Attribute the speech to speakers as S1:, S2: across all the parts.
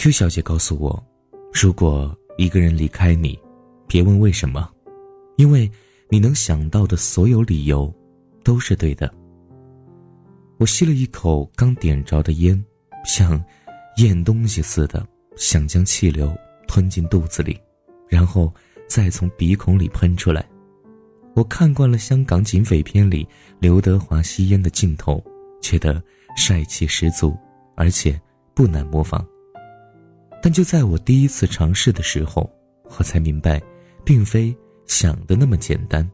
S1: Q 小姐告诉我，如果一个人离开你，别问为什么，因为你能想到的所有理由，都是对的。我吸了一口刚点着的烟，像咽东西似的，想将气流吞进肚子里，然后再从鼻孔里喷出来。我看惯了香港警匪片里刘德华吸烟的镜头，觉得帅气十足，而且不难模仿。但就在我第一次尝试的时候，我才明白，并非想的那么简单。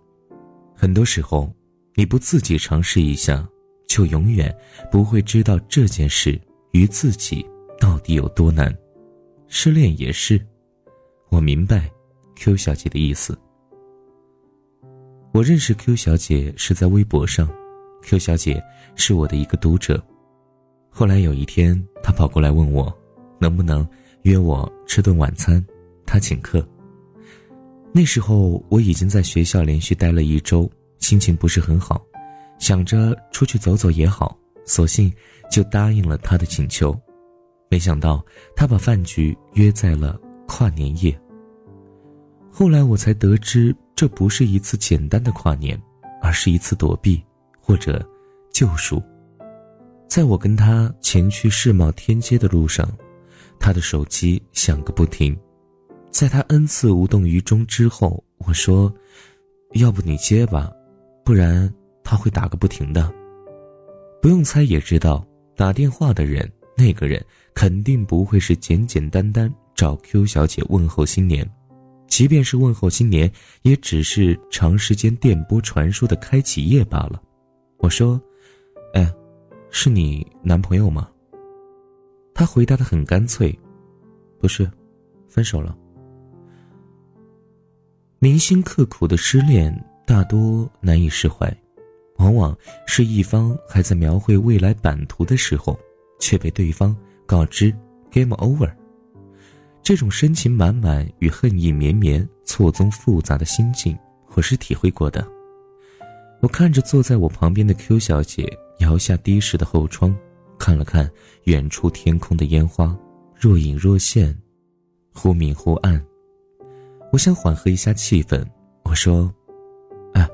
S1: 很多时候，你不自己尝试一下，就永远不会知道这件事与自己到底有多难。失恋也是，我明白 Q 小姐的意思。我认识 Q 小姐是在微博上，Q 小姐是我的一个读者。后来有一天，她跑过来问我，能不能约我吃顿晚餐，他请客。那时候我已经在学校连续待了一周，心情不是很好，想着出去走走也好，索性就答应了他的请求。没想到他把饭局约在了跨年夜。后来我才得知。这不是一次简单的跨年，而是一次躲避或者救赎。在我跟他前去世贸天阶的路上，他的手机响个不停。在他 n 次无动于衷之后，我说：“要不你接吧，不然他会打个不停的。”不用猜也知道，打电话的人那个人肯定不会是简简单单找 Q 小姐问候新年。即便是问候新年，也只是长时间电波传输的开启页罢了。我说：“哎，是你男朋友吗？”他回答的很干脆：“不是，分手了。”铭心刻苦的失恋大多难以释怀，往往是一方还在描绘未来版图的时候，却被对方告知 “game over”。这种深情满满与恨意绵绵、错综复杂的心境，我是体会过的。我看着坐在我旁边的 Q 小姐，摇下的士的后窗，看了看远处天空的烟花，若隐若现，忽明忽暗。我想缓和一下气氛，我说：“哎，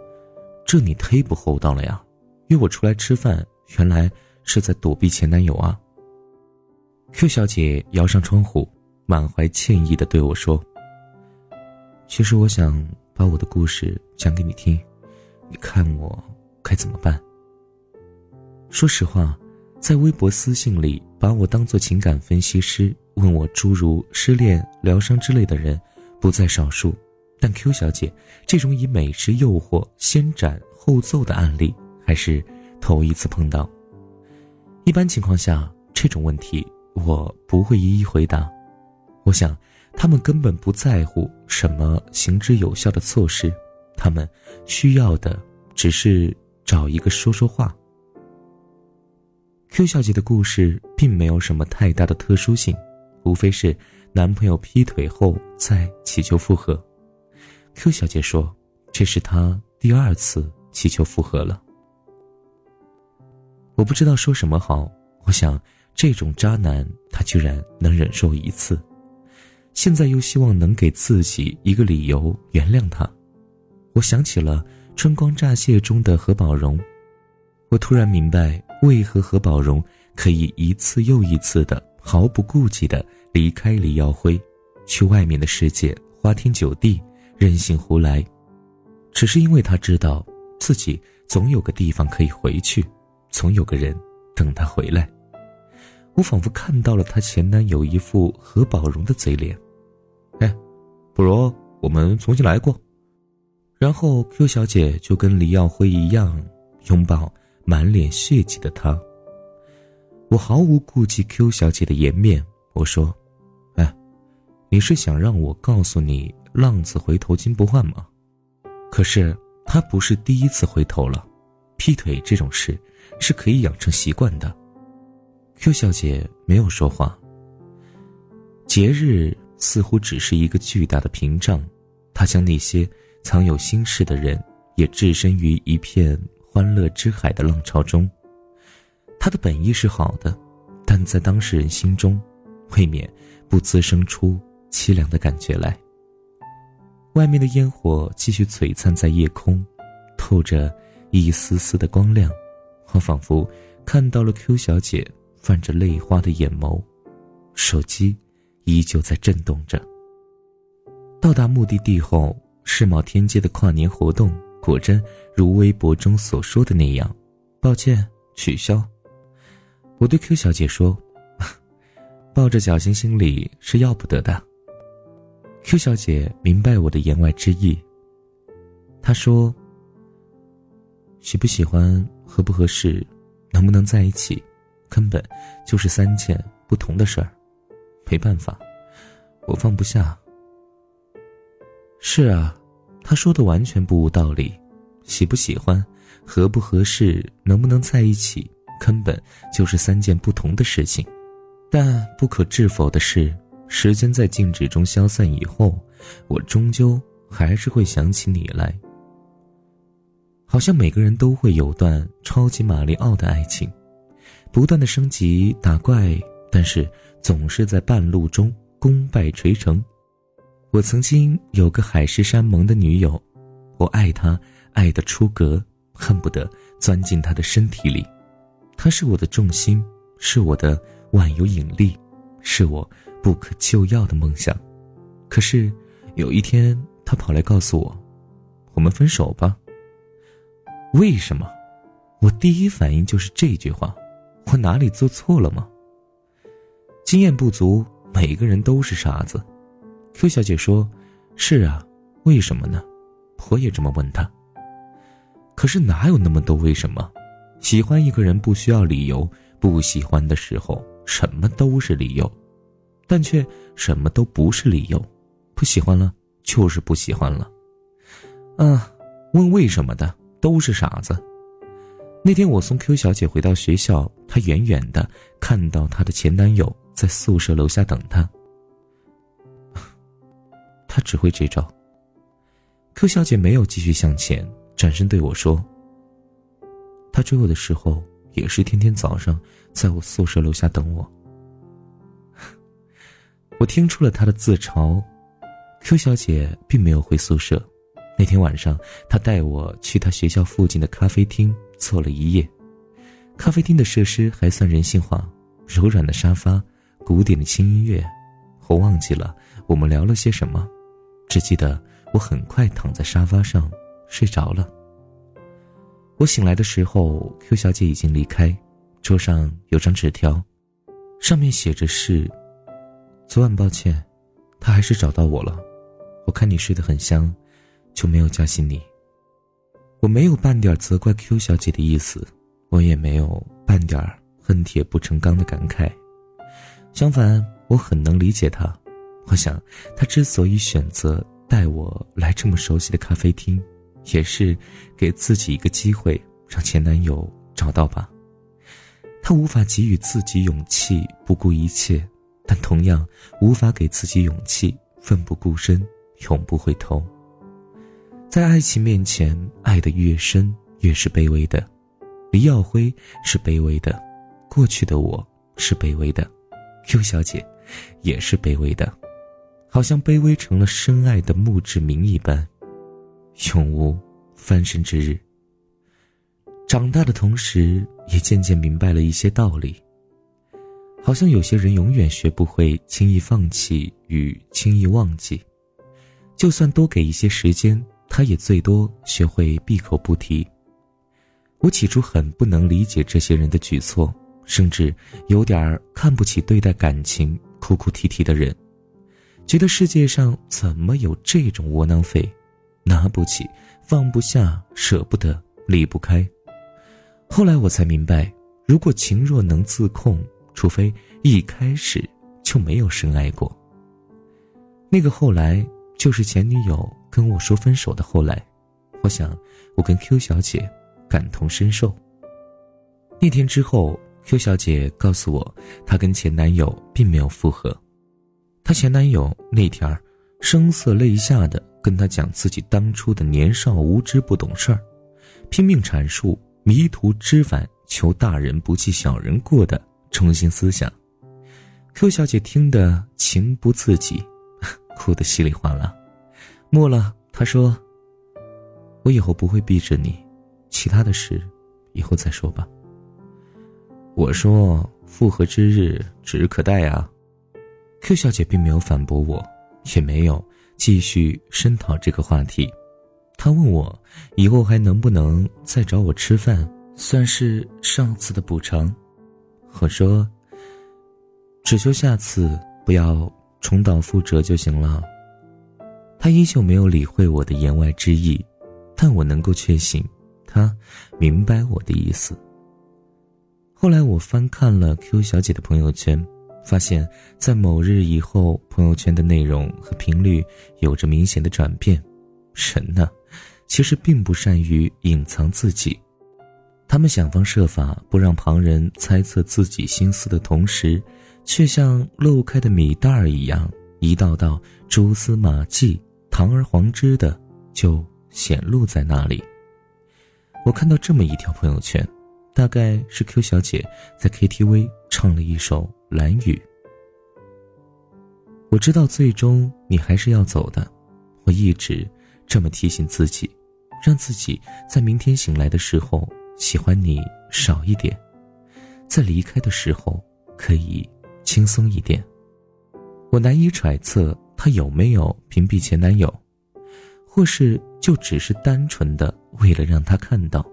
S1: 这你忒不厚道了呀！约我出来吃饭，原来是在躲避前男友啊。”Q 小姐摇上窗户。满怀歉意的对我说：“其实我想把我的故事讲给你听，你看我该怎么办？”说实话，在微博私信里把我当做情感分析师，问我诸如失恋疗伤之类的人不在少数，但 Q 小姐这种以美食诱惑先斩后奏的案例还是头一次碰到。一般情况下，这种问题我不会一一回答。我想，他们根本不在乎什么行之有效的措施，他们需要的只是找一个说说话。Q 小姐的故事并没有什么太大的特殊性，无非是男朋友劈腿后再祈求复合。Q 小姐说，这是她第二次祈求复合了。我不知道说什么好，我想这种渣男他居然能忍受一次。现在又希望能给自己一个理由原谅他，我想起了《春光乍泄》中的何宝荣，我突然明白为何何宝荣可以一次又一次的毫不顾忌的离开李耀辉，去外面的世界花天酒地，任性胡来，只是因为他知道自己总有个地方可以回去，总有个人等他回来。我仿佛看到了她前男友一副何宝荣的嘴脸，哎，不如我们重新来过。然后 Q 小姐就跟李耀辉一样，拥抱满脸血迹的他。我毫无顾忌 Q 小姐的颜面，我说：“哎，你是想让我告诉你浪子回头金不换吗？可是他不是第一次回头了，劈腿这种事是可以养成习惯的。” Q 小姐没有说话。节日似乎只是一个巨大的屏障，它将那些藏有心事的人也置身于一片欢乐之海的浪潮中。他的本意是好的，但在当事人心中，未免不滋生出凄凉的感觉来。外面的烟火继续璀璨在夜空，透着一丝丝的光亮，我仿佛看到了 Q 小姐泛着泪花的眼眸，手机依旧在震动着。到达目的地后，世贸天阶的跨年活动果真如微博中所说的那样，抱歉取消。我对 Q 小姐说：“ 抱着侥幸心理是要不得的。” Q 小姐明白我的言外之意。她说：“喜不喜欢、合不合适、能不能在一起，根本就是三件不同的事儿。没办法，我放不下。”是啊，他说的完全不无道理。喜不喜欢、合不合适、能不能在一起，根本就是三件不同的事情。但不可置否的是。时间在静止中消散以后，我终究还是会想起你来。好像每个人都会有段超级马里奥的爱情，不断的升级打怪，但是总是在半路中功败垂成。我曾经有个海誓山盟的女友，我爱她爱的出格，恨不得钻进她的身体里。她是我的重心，是我的万有引力，是我。不可救药的梦想，可是有一天，她跑来告诉我：“我们分手吧。”为什么？我第一反应就是这句话：我哪里做错了吗？经验不足，每个人都是傻子。Q 小姐说：“是啊，为什么呢？”我也这么问她。可是哪有那么多为什么？喜欢一个人不需要理由，不喜欢的时候，什么都是理由。但却什么都不是理由，不喜欢了就是不喜欢了。啊，问为什么的都是傻子。那天我送 Q 小姐回到学校，她远远的看到她的前男友在宿舍楼下等她。他只会这招。Q 小姐没有继续向前，转身对我说：“他追我的时候，也是天天早上在我宿舍楼下等我。”我听出了他的自嘲，Q 小姐并没有回宿舍。那天晚上，她带我去她学校附近的咖啡厅坐了一夜。咖啡厅的设施还算人性化，柔软的沙发，古典的轻音乐。我忘记了我们聊了些什么，只记得我很快躺在沙发上睡着了。我醒来的时候，Q 小姐已经离开，桌上有张纸条，上面写着是。昨晚抱歉，他还是找到我了。我看你睡得很香，就没有叫醒你。我没有半点责怪 Q 小姐的意思，我也没有半点恨铁不成钢的感慨。相反，我很能理解她。我想，她之所以选择带我来这么熟悉的咖啡厅，也是给自己一个机会，让前男友找到吧。他无法给予自己勇气，不顾一切。但同样无法给自己勇气，奋不顾身，永不回头。在爱情面前，爱的越深，越是卑微的。李耀辉是卑微的，过去的我是卑微的，Q 小姐也是卑微的，好像卑微成了深爱的墓志铭一般，永无翻身之日。长大的同时，也渐渐明白了一些道理。好像有些人永远学不会轻易放弃与轻易忘记，就算多给一些时间，他也最多学会闭口不提。我起初很不能理解这些人的举措，甚至有点看不起对待感情哭哭啼啼的人，觉得世界上怎么有这种窝囊废，拿不起、放不下、舍不得、离不开。后来我才明白，如果情若能自控。除非一开始就没有深爱过。那个后来就是前女友跟我说分手的后来，我想我跟 Q 小姐感同身受。那天之后，Q 小姐告诉我，她跟前男友并没有复合。她前男友那天儿声色泪下的跟她讲自己当初的年少无知不懂事儿，拼命阐述迷途知返求大人不计小人过的。中心思想，Q 小姐听得情不自禁，哭得稀里哗啦。末了，她说：“我以后不会逼着你，其他的事，以后再说吧。”我说：“复合之日指日可待啊。”Q 小姐并没有反驳我，也没有继续深讨这个话题。她问我以后还能不能再找我吃饭，算是上次的补偿。我说。只求下次不要重蹈覆辙就行了。他依旧没有理会我的言外之意，但我能够确信，他明白我的意思。后来我翻看了 Q 小姐的朋友圈，发现，在某日以后，朋友圈的内容和频率有着明显的转变。人呢，其实并不善于隐藏自己，他们想方设法不让旁人猜测自己心思的同时。却像漏开的米袋儿一样，一道道蛛丝马迹、堂而皇之的就显露在那里。我看到这么一条朋友圈，大概是 Q 小姐在 KTV 唱了一首《蓝雨》。我知道最终你还是要走的，我一直这么提醒自己，让自己在明天醒来的时候喜欢你少一点，在离开的时候可以。轻松一点，我难以揣测他有没有屏蔽前男友，或是就只是单纯的为了让他看到。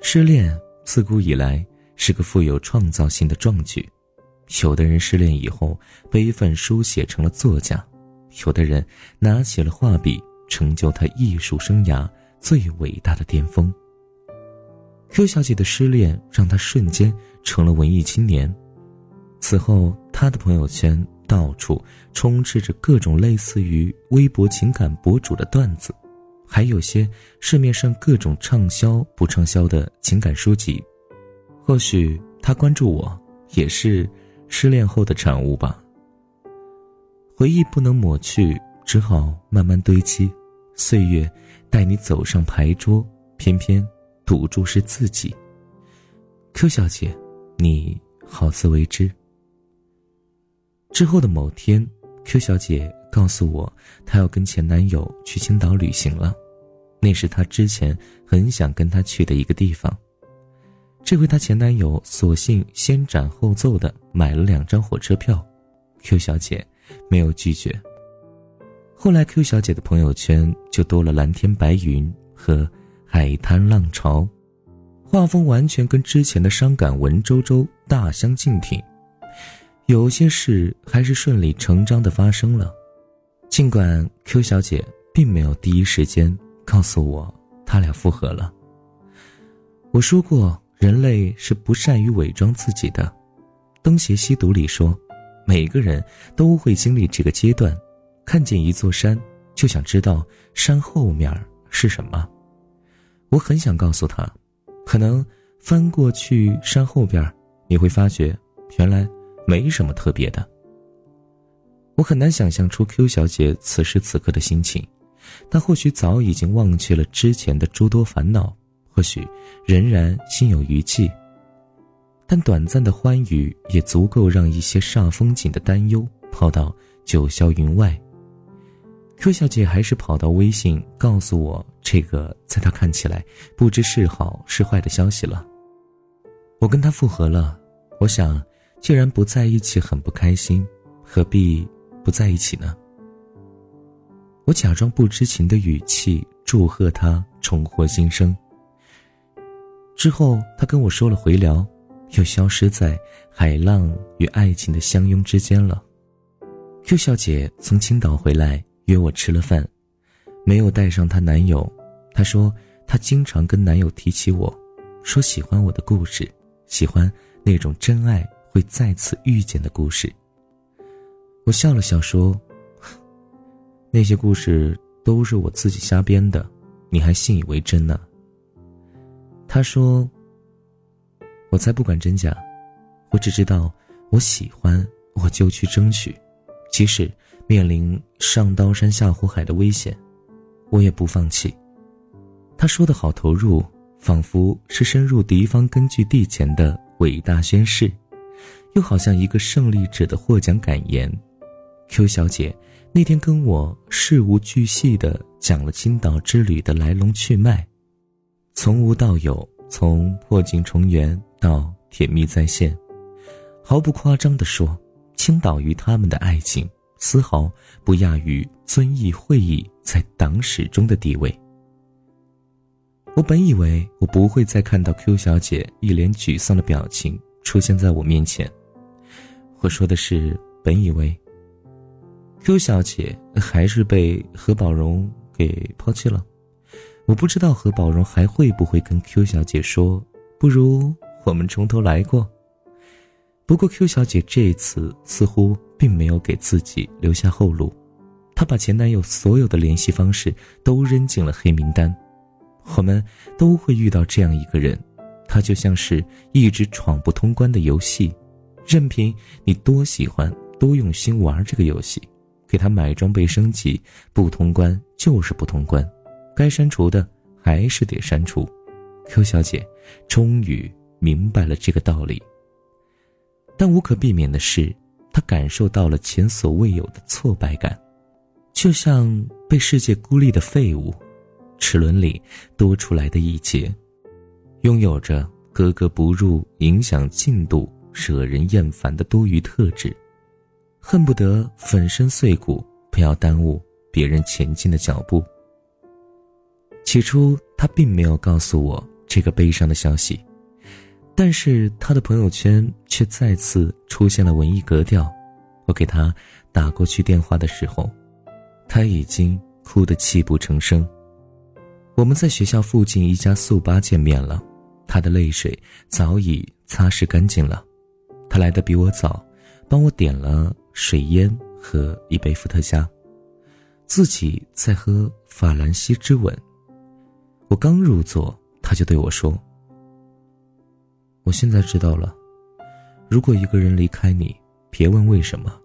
S1: 失恋自古以来是个富有创造性的壮举，有的人失恋以后悲愤书写成了作家，有的人拿起了画笔成就他艺术生涯最伟大的巅峰。Q 小姐的失恋让她瞬间成了文艺青年。此后，他的朋友圈到处充斥着各种类似于微博情感博主的段子，还有些市面上各种畅销不畅销的情感书籍。或许他关注我，也是失恋后的产物吧。回忆不能抹去，只好慢慢堆积。岁月带你走上牌桌，偏偏赌注是自己。Q 小姐，你好自为之。之后的某天，Q 小姐告诉我，她要跟前男友去青岛旅行了，那是她之前很想跟他去的一个地方。这回她前男友索性先斩后奏的买了两张火车票，Q 小姐没有拒绝。后来，Q 小姐的朋友圈就多了蓝天白云和海滩浪潮，画风完全跟之前的伤感文绉绉大相径庭。有些事还是顺理成章的发生了，尽管 Q 小姐并没有第一时间告诉我他俩复合了。我说过，人类是不善于伪装自己的，《东邪西毒》里说，每个人都会经历这个阶段，看见一座山就想知道山后面是什么。我很想告诉他，可能翻过去山后边，你会发觉原来。没什么特别的。我很难想象出 Q 小姐此时此刻的心情，她或许早已经忘却了之前的诸多烦恼，或许仍然心有余悸。但短暂的欢愉也足够让一些煞风景的担忧抛到九霄云外。Q 小姐还是跑到微信告诉我这个在她看起来不知是好是坏的消息了。我跟她复合了，我想。既然不在一起很不开心，何必不在一起呢？我假装不知情的语气祝贺他重获新生。之后，他跟我说了回聊，又消失在海浪与爱情的相拥之间了。Q 小姐从青岛回来约我吃了饭，没有带上她男友。她说她经常跟男友提起我，说喜欢我的故事，喜欢那种真爱。会再次遇见的故事。我笑了笑说：“ 那些故事都是我自己瞎编的，你还信以为真呢？”他说：“我才不管真假，我只知道我喜欢，我就去争取，即使面临上刀山下火海的危险，我也不放弃。”他说的好投入，仿佛是深入敌方根据地前的伟大宣誓。又好像一个胜利者的获奖感言。Q 小姐那天跟我事无巨细地讲了青岛之旅的来龙去脉，从无到有，从破镜重圆到甜蜜再现，毫不夸张地说，青岛与他们的爱情丝毫不亚于遵义会议在党史中的地位。我本以为我不会再看到 Q 小姐一脸沮丧的表情出现在我面前。我说的是本以为。Q 小姐还是被何宝荣给抛弃了。我不知道何宝荣还会不会跟 Q 小姐说，不如我们从头来过。不过 Q 小姐这次似乎并没有给自己留下后路，她把前男友所有的联系方式都扔进了黑名单。我们都会遇到这样一个人，他就像是一直闯不通关的游戏，任凭你多喜欢、多用心玩这个游戏，给他买装备升级，不通关就是不通关，该删除的还是得删除。Q 小姐终于明白了这个道理，但无可避免的是，她感受到了前所未有的挫败感，就像被世界孤立的废物。齿轮里多出来的一节，拥有着格格不入、影响进度、惹人厌烦的多余特质，恨不得粉身碎骨，不要耽误别人前进的脚步。起初，他并没有告诉我这个悲伤的消息，但是他的朋友圈却再次出现了文艺格调。我给他打过去电话的时候，他已经哭得泣不成声。我们在学校附近一家速八见面了，他的泪水早已擦拭干净了。他来的比我早，帮我点了水烟和一杯伏特加，自己在喝法兰西之吻。我刚入座，他就对我说：“我现在知道了，如果一个人离开你，别问为什么，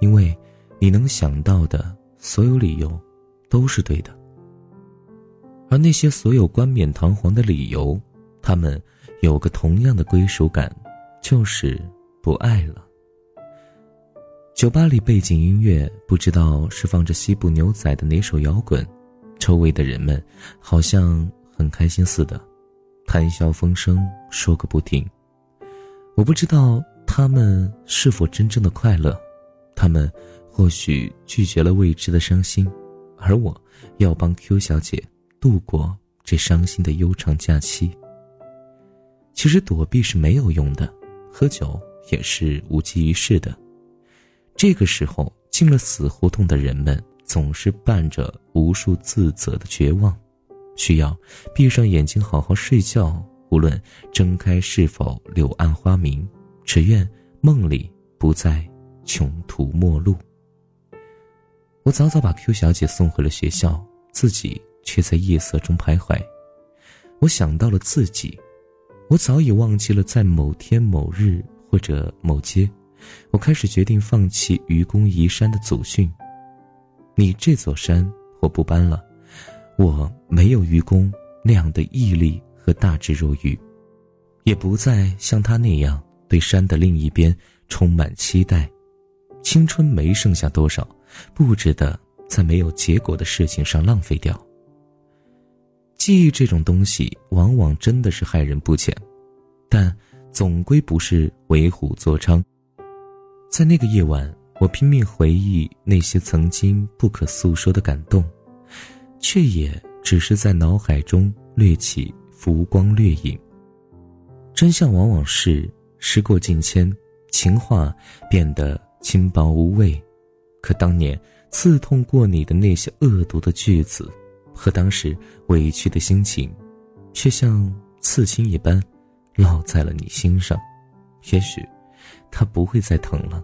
S1: 因为你能想到的所有理由，都是对的。”而那些所有冠冕堂皇的理由，他们有个同样的归属感，就是不爱了。酒吧里背景音乐不知道是放着西部牛仔的哪首摇滚，周围的人们好像很开心似的，谈笑风生，说个不停。我不知道他们是否真正的快乐，他们或许拒绝了未知的伤心，而我要帮 Q 小姐。度过这伤心的悠长假期。其实躲避是没有用的，喝酒也是无济于事的。这个时候，进了死胡同的人们总是伴着无数自责的绝望，需要闭上眼睛好好睡觉。无论睁开是否柳暗花明，只愿梦里不再穷途末路。我早早把 Q 小姐送回了学校，自己。却在夜色中徘徊。我想到了自己，我早已忘记了在某天某日或者某街，我开始决定放弃愚公移山的祖训。你这座山我不搬了，我没有愚公那样的毅力和大智若愚，也不再像他那样对山的另一边充满期待。青春没剩下多少，不值得在没有结果的事情上浪费掉。记忆这种东西，往往真的是害人不浅，但总归不是为虎作伥。在那个夜晚，我拼命回忆那些曾经不可诉说的感动，却也只是在脑海中掠起浮光掠影。真相往往是时过境迁，情话变得轻薄无味，可当年刺痛过你的那些恶毒的句子。和当时委屈的心情，却像刺青一般，烙在了你心上。也许，它不会再疼了，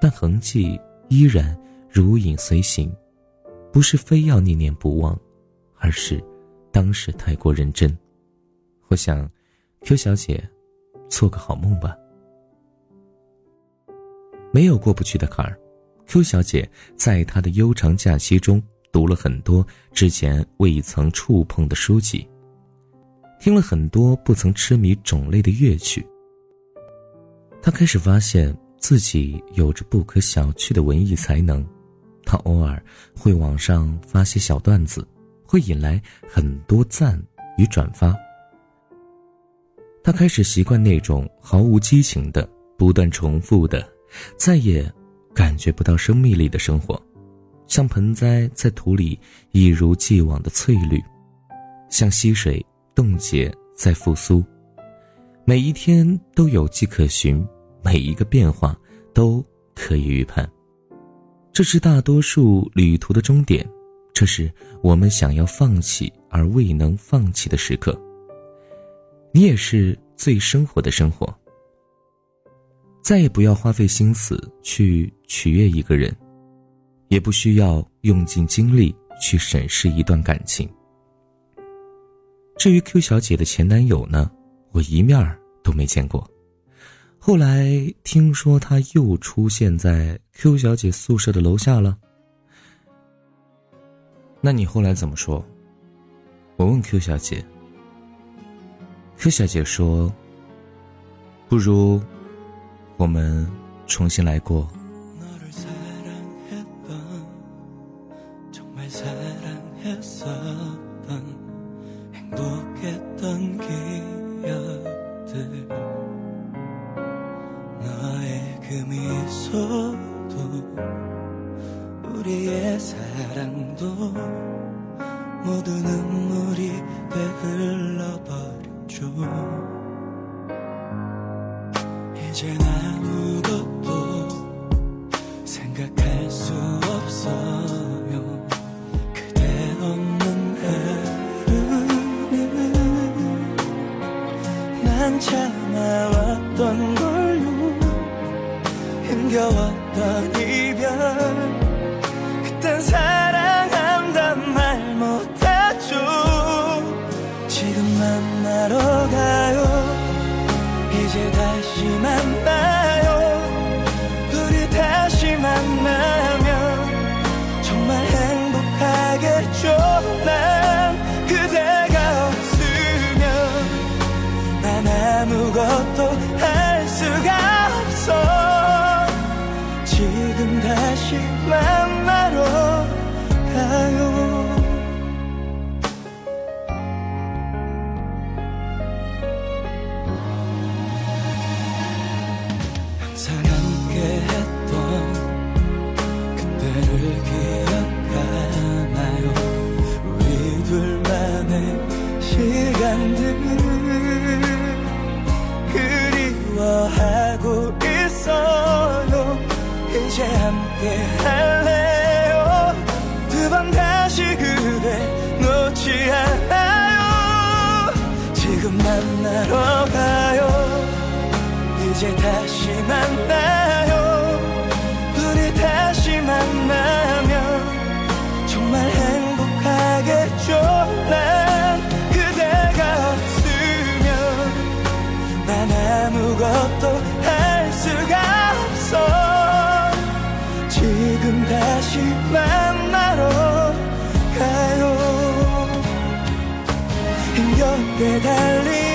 S1: 但痕迹依然如影随形。不是非要念念不忘，而是当时太过认真。我想，Q 小姐，做个好梦吧。没有过不去的坎儿，Q 小姐在她的悠长假期中。读了很多之前未曾触碰的书籍，听了很多不曾痴迷种类的乐曲。他开始发现自己有着不可小觑的文艺才能，他偶尔会网上发些小段子，会引来很多赞与转发。他开始习惯那种毫无激情的、不断重复的、再也感觉不到生命力的生活，像盆栽在土里一如既往的翠绿，像溪水冻结在复苏。每一天都有迹可循，每一个变化都可以预判。这是大多数旅途的终点，这是我们想要放弃而未能放弃的时刻。你也是最生活的生活。再也不要花费心思去取悦一个人，也不需要用尽精力去审视一段感情。至于 Q 小姐的前男友呢，我一面儿都没见过。后来听说他又出现在 Q 小姐宿舍的楼下了。那你后来怎么说？我问 Q 小姐。Q 小姐说：“不如我们重新来过。”
S2: 모두 눈물이 흘러버렸죠. 이젠 아무것도 생각할 수 없어요. 그대 없는 하루는 난 참아왔던 걸요. 힘겨웠던 yeah. 别的离。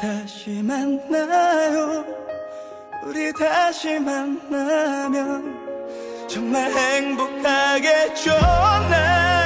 S2: 다시 만나요. 우리 다시 만나면 정말 행복하겠죠 난